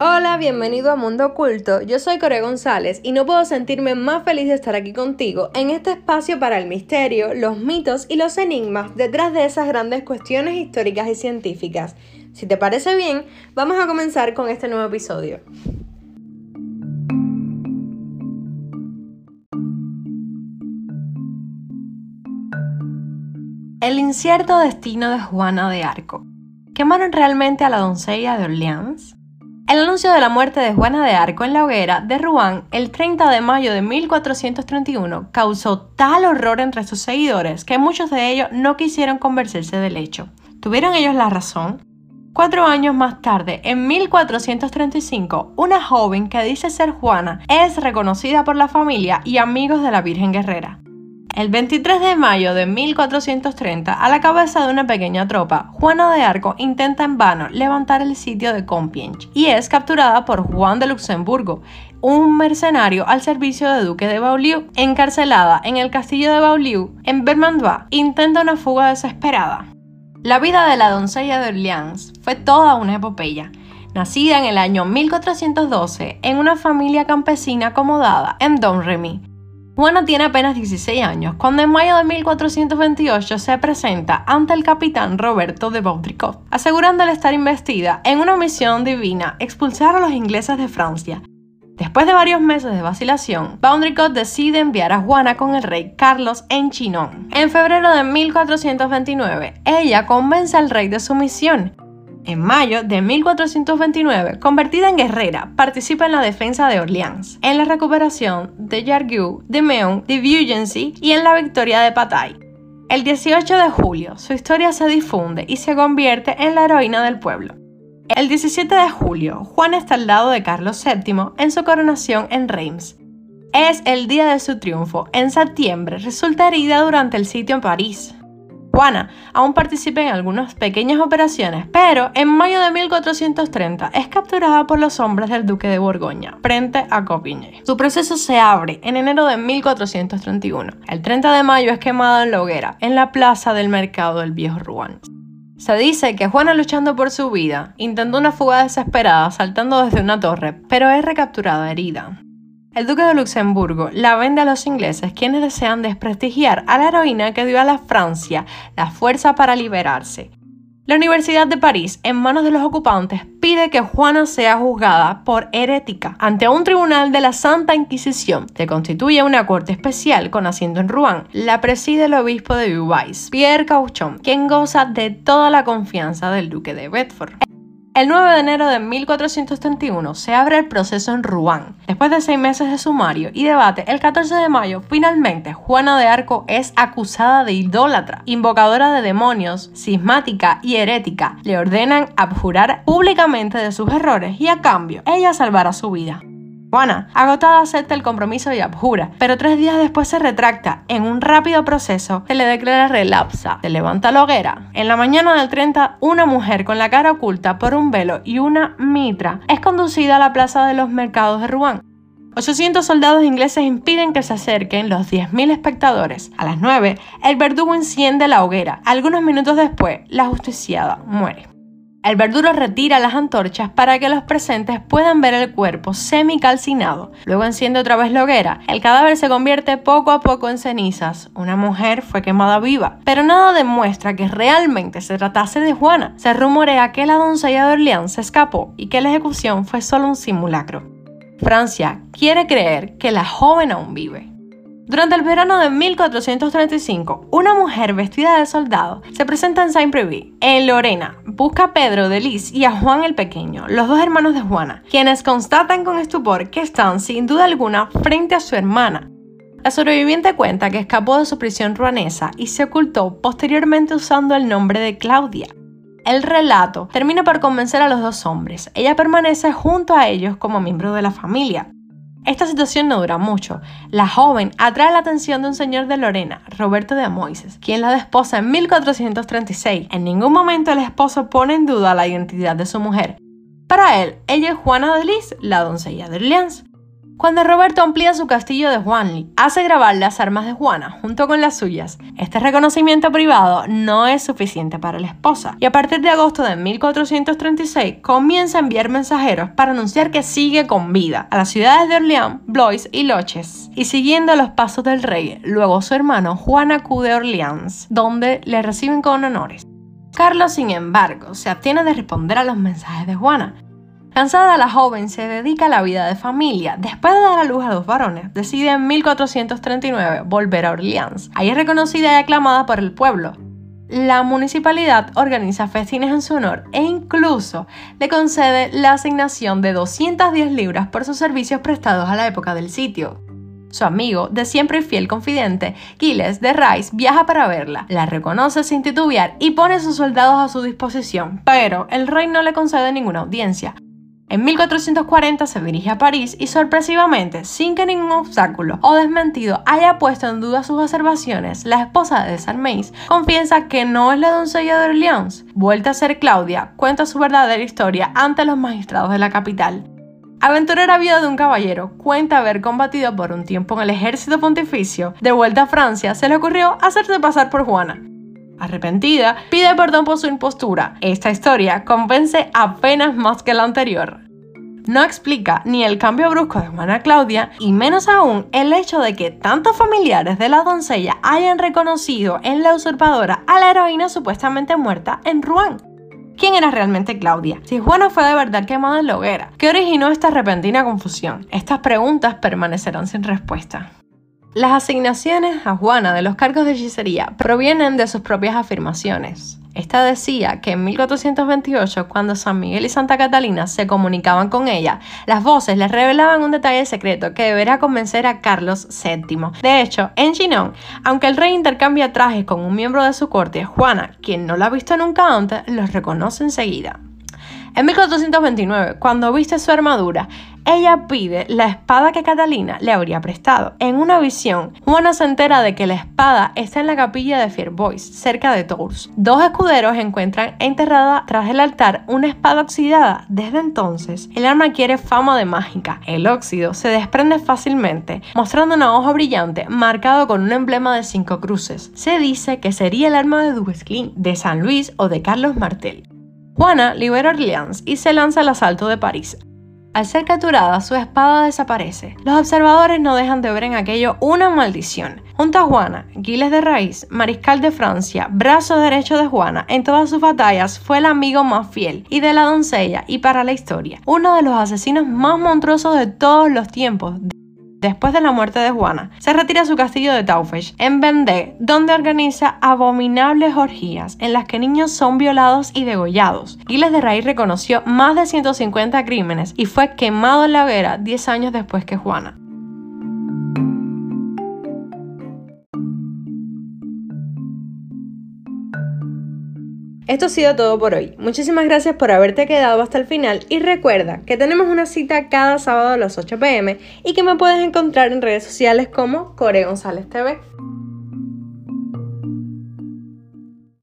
Hola, bienvenido a Mundo Oculto. Yo soy Core González y no puedo sentirme más feliz de estar aquí contigo en este espacio para el misterio, los mitos y los enigmas detrás de esas grandes cuestiones históricas y científicas. Si te parece bien, vamos a comenzar con este nuevo episodio. Incierto destino de Juana de Arco. ¿Quemaron realmente a la doncella de Orleans? El anuncio de la muerte de Juana de Arco en la hoguera de Rouen el 30 de mayo de 1431 causó tal horror entre sus seguidores que muchos de ellos no quisieron convencerse del hecho. ¿Tuvieron ellos la razón? Cuatro años más tarde, en 1435, una joven que dice ser Juana es reconocida por la familia y amigos de la Virgen Guerrera. El 23 de mayo de 1430, a la cabeza de una pequeña tropa, Juana de Arco intenta en vano levantar el sitio de Compiègne y es capturada por Juan de Luxemburgo, un mercenario al servicio de Duque de Beaulieu. Encarcelada en el castillo de Beaulieu, en Vermandois, intenta una fuga desesperada. La vida de la doncella de Orleans fue toda una epopeya. Nacida en el año 1412 en una familia campesina acomodada en Domremy, Juana tiene apenas 16 años cuando en mayo de 1428 se presenta ante el capitán Roberto de Baudricot, asegurándole estar investida en una misión divina expulsar a los ingleses de Francia. Después de varios meses de vacilación, Baudricot decide enviar a Juana con el rey Carlos en Chinon. En febrero de 1429, ella convence al rey de su misión en mayo de 1429, convertida en guerrera, participa en la defensa de Orleans, en la recuperación de Jargeau, de Meun, de Beaugency y en la victoria de Patay. El 18 de julio, su historia se difunde y se convierte en la heroína del pueblo. El 17 de julio, Juan está al lado de Carlos VII en su coronación en Reims. Es el día de su triunfo. En septiembre resulta herida durante el sitio en París. Juana aún participa en algunas pequeñas operaciones, pero en mayo de 1430 es capturada por los hombres del duque de Borgoña frente a Copigne. Su proceso se abre en enero de 1431. El 30 de mayo es quemada en la hoguera, en la plaza del mercado del viejo Rouen. Se dice que Juana luchando por su vida intentó una fuga desesperada saltando desde una torre, pero es recapturada herida. El duque de Luxemburgo la vende a los ingleses quienes desean desprestigiar a la heroína que dio a la Francia la fuerza para liberarse. La Universidad de París, en manos de los ocupantes, pide que Juana sea juzgada por herética ante un tribunal de la Santa Inquisición, que constituye una corte especial con asiento en Rouen. La preside el obispo de Urbais, Pierre Cauchon, quien goza de toda la confianza del duque de Bedford. El 9 de enero de 1431 se abre el proceso en Rouen. Después de seis meses de sumario y debate, el 14 de mayo, finalmente, Juana de Arco es acusada de idólatra, invocadora de demonios, cismática y herética. Le ordenan abjurar públicamente de sus errores y a cambio, ella salvará su vida. Juana, agotada, acepta el compromiso y abjura, pero tres días después se retracta. En un rápido proceso, se le declara relapsa, se levanta la hoguera. En la mañana del 30, una mujer con la cara oculta por un velo y una mitra es conducida a la plaza de los mercados de Rouen. 800 soldados ingleses impiden que se acerquen los 10.000 espectadores. A las 9, el verdugo enciende la hoguera. Algunos minutos después, la justiciada muere. El verduro retira las antorchas para que los presentes puedan ver el cuerpo semi-calcinado. Luego enciende otra vez la hoguera. El cadáver se convierte poco a poco en cenizas. Una mujer fue quemada viva, pero nada demuestra que realmente se tratase de Juana. Se rumorea que la doncella de Orleans se escapó y que la ejecución fue solo un simulacro. Francia quiere creer que la joven aún vive. Durante el verano de 1435, una mujer vestida de soldado se presenta en Saint-Privé, en Lorena. Busca a Pedro de Lis y a Juan el Pequeño, los dos hermanos de Juana, quienes constatan con estupor que están, sin duda alguna, frente a su hermana. La sobreviviente cuenta que escapó de su prisión ruanesa y se ocultó posteriormente usando el nombre de Claudia. El relato termina por convencer a los dos hombres. Ella permanece junto a ellos como miembro de la familia. Esta situación no dura mucho. La joven atrae la atención de un señor de Lorena, Roberto de Amoises, quien la desposa en 1436. En ningún momento el esposo pone en duda la identidad de su mujer. Para él, ella es Juana de Lis, la doncella de Orleans. Cuando Roberto amplía su castillo de Juanly, hace grabar las armas de Juana junto con las suyas. Este reconocimiento privado no es suficiente para la esposa y a partir de agosto de 1436 comienza a enviar mensajeros para anunciar que sigue con vida a las ciudades de Orleans, Blois y Loches. Y siguiendo los pasos del rey, luego su hermano Juan acude a Orleans, donde le reciben con honores. Carlos, sin embargo, se abstiene de responder a los mensajes de Juana, Cansada, la joven se dedica a la vida de familia. Después de dar a luz a dos varones, decide en 1439 volver a Orleans. Ahí es reconocida y aclamada por el pueblo. La municipalidad organiza festines en su honor e incluso le concede la asignación de 210 libras por sus servicios prestados a la época del sitio. Su amigo, de siempre fiel confidente, Gilles de Rice, viaja para verla, la reconoce sin titubear y pone sus soldados a su disposición, pero el rey no le concede ninguna audiencia. En 1440 se dirige a París y sorpresivamente, sin que ningún obstáculo o desmentido haya puesto en duda sus observaciones, la esposa de Salmeis confiesa que no es la doncella de Orleans. Vuelta a ser Claudia, cuenta su verdadera historia ante los magistrados de la capital. Aventurera vida de un caballero, cuenta haber combatido por un tiempo en el ejército pontificio. De vuelta a Francia, se le ocurrió hacerse pasar por Juana. Arrepentida, pide perdón por su impostura. Esta historia convence apenas más que la anterior. No explica ni el cambio brusco de Juana Claudia y menos aún el hecho de que tantos familiares de la doncella hayan reconocido en la usurpadora a la heroína supuestamente muerta en Rouen. ¿Quién era realmente Claudia? Si Juana fue de verdad quemada en la hoguera, ¿qué originó esta repentina confusión? Estas preguntas permanecerán sin respuesta. Las asignaciones a Juana de los cargos de hechicería provienen de sus propias afirmaciones. Esta decía que en 1428, cuando San Miguel y Santa Catalina se comunicaban con ella, las voces les revelaban un detalle secreto que deberá convencer a Carlos VII. De hecho, en Chinon, aunque el rey intercambia trajes con un miembro de su corte, Juana, quien no la ha visto nunca antes, los reconoce enseguida. En 1429, cuando viste su armadura, ella pide la espada que Catalina le habría prestado. En una visión, Juana se entera de que la espada está en la capilla de Fierbois, cerca de Tours. Dos escuderos encuentran enterrada tras el altar una espada oxidada. Desde entonces, el arma quiere fama de mágica. El óxido se desprende fácilmente, mostrando una hoja brillante marcado con un emblema de cinco cruces. Se dice que sería el arma de Duguesclin, de San Luis o de Carlos Martel. Juana libera Orleans y se lanza al asalto de París. Al ser capturada, su espada desaparece. Los observadores no dejan de ver en aquello una maldición. Junto a Juana, Giles de Raíz, mariscal de Francia, brazo derecho de Juana, en todas sus batallas fue el amigo más fiel y de la doncella y para la historia, uno de los asesinos más monstruosos de todos los tiempos después de la muerte de Juana, se retira a su castillo de Taufesh, en Vendée, donde organiza abominables orgías en las que niños son violados y degollados. Giles de Raíz reconoció más de 150 crímenes y fue quemado en la hoguera 10 años después que Juana. Esto ha sido todo por hoy. Muchísimas gracias por haberte quedado hasta el final y recuerda que tenemos una cita cada sábado a las 8 pm y que me puedes encontrar en redes sociales como Core González TV.